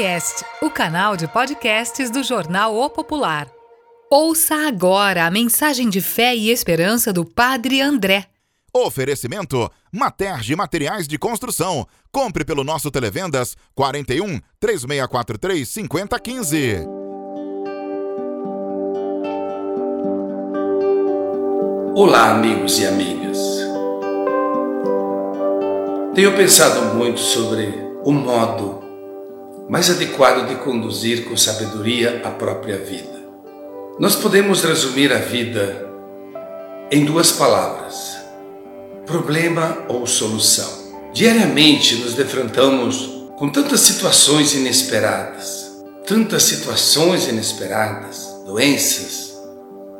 Popcast, o canal de podcasts do jornal O Popular. Ouça agora a mensagem de fé e esperança do Padre André. Oferecimento: Materge Materiais de Construção. Compre pelo nosso Televendas 41 3643 5015. Olá, amigos e amigas. Tenho pensado muito sobre o modo mais adequado de conduzir com sabedoria a própria vida. Nós podemos resumir a vida em duas palavras: problema ou solução. Diariamente nos defrontamos com tantas situações inesperadas, tantas situações inesperadas, doenças,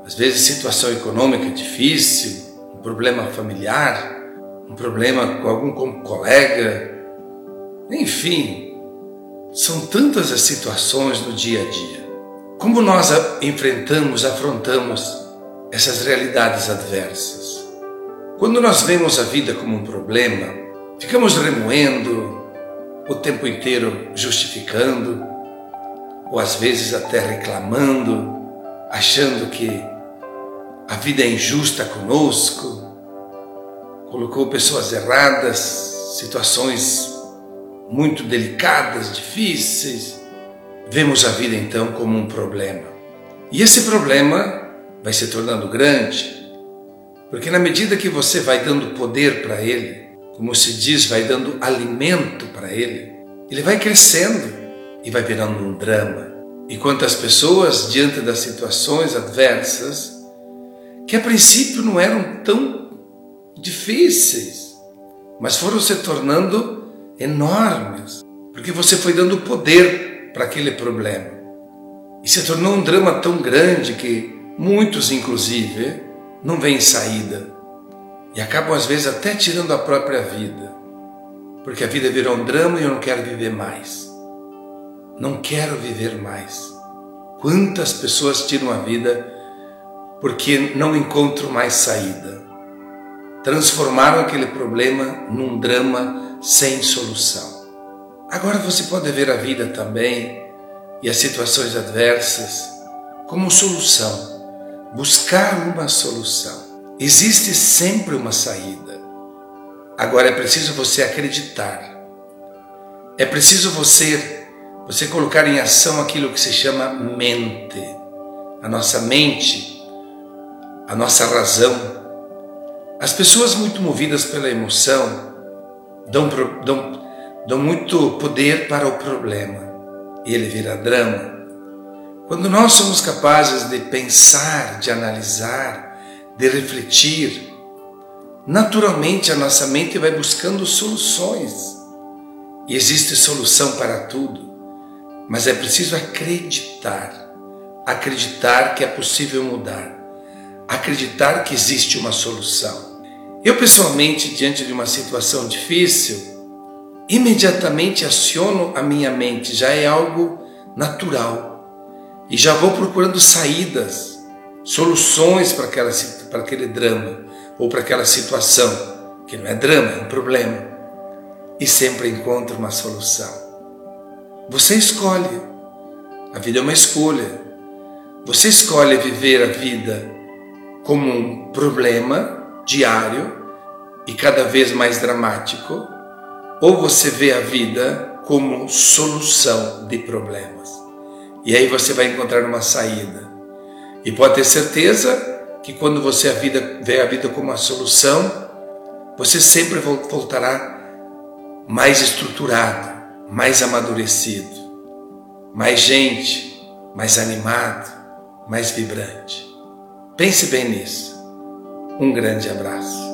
às vezes situação econômica difícil, um problema familiar, um problema com algum colega, enfim, são tantas as situações no dia a dia. Como nós enfrentamos, afrontamos essas realidades adversas? Quando nós vemos a vida como um problema, ficamos remoendo o tempo inteiro, justificando, ou às vezes até reclamando, achando que a vida é injusta conosco, colocou pessoas erradas, situações muito delicadas, difíceis, vemos a vida então como um problema. E esse problema vai se tornando grande, porque na medida que você vai dando poder para ele, como se diz, vai dando alimento para ele, ele vai crescendo e vai virando um drama. E quantas pessoas, diante das situações adversas, que a princípio não eram tão difíceis, mas foram se tornando enormes, porque você foi dando poder para aquele problema. E se tornou um drama tão grande que muitos, inclusive, não veem saída e acabam às vezes até tirando a própria vida, porque a vida virou um drama e eu não quero viver mais. Não quero viver mais. Quantas pessoas tiram a vida porque não encontram mais saída? Transformaram aquele problema num drama sem solução. Agora você pode ver a vida também e as situações adversas como solução, buscar uma solução. Existe sempre uma saída. Agora é preciso você acreditar. É preciso você você colocar em ação aquilo que se chama mente. A nossa mente, a nossa razão. As pessoas muito movidas pela emoção, dão, dão, dão muito poder para o problema ele vira drama. Quando nós somos capazes de pensar, de analisar, de refletir, naturalmente a nossa mente vai buscando soluções. E existe solução para tudo, mas é preciso acreditar, acreditar que é possível mudar, acreditar que existe uma solução. Eu, pessoalmente, diante de uma situação difícil, imediatamente aciono a minha mente, já é algo natural. E já vou procurando saídas, soluções para, aquela, para aquele drama ou para aquela situação, que não é drama, é um problema. E sempre encontro uma solução. Você escolhe. A vida é uma escolha. Você escolhe viver a vida como um problema diário e cada vez mais dramático, ou você vê a vida como solução de problemas. E aí você vai encontrar uma saída. E pode ter certeza que quando você a vida, vê a vida como uma solução, você sempre voltará mais estruturado, mais amadurecido, mais gente, mais animado, mais vibrante. Pense bem nisso. Um grande abraço.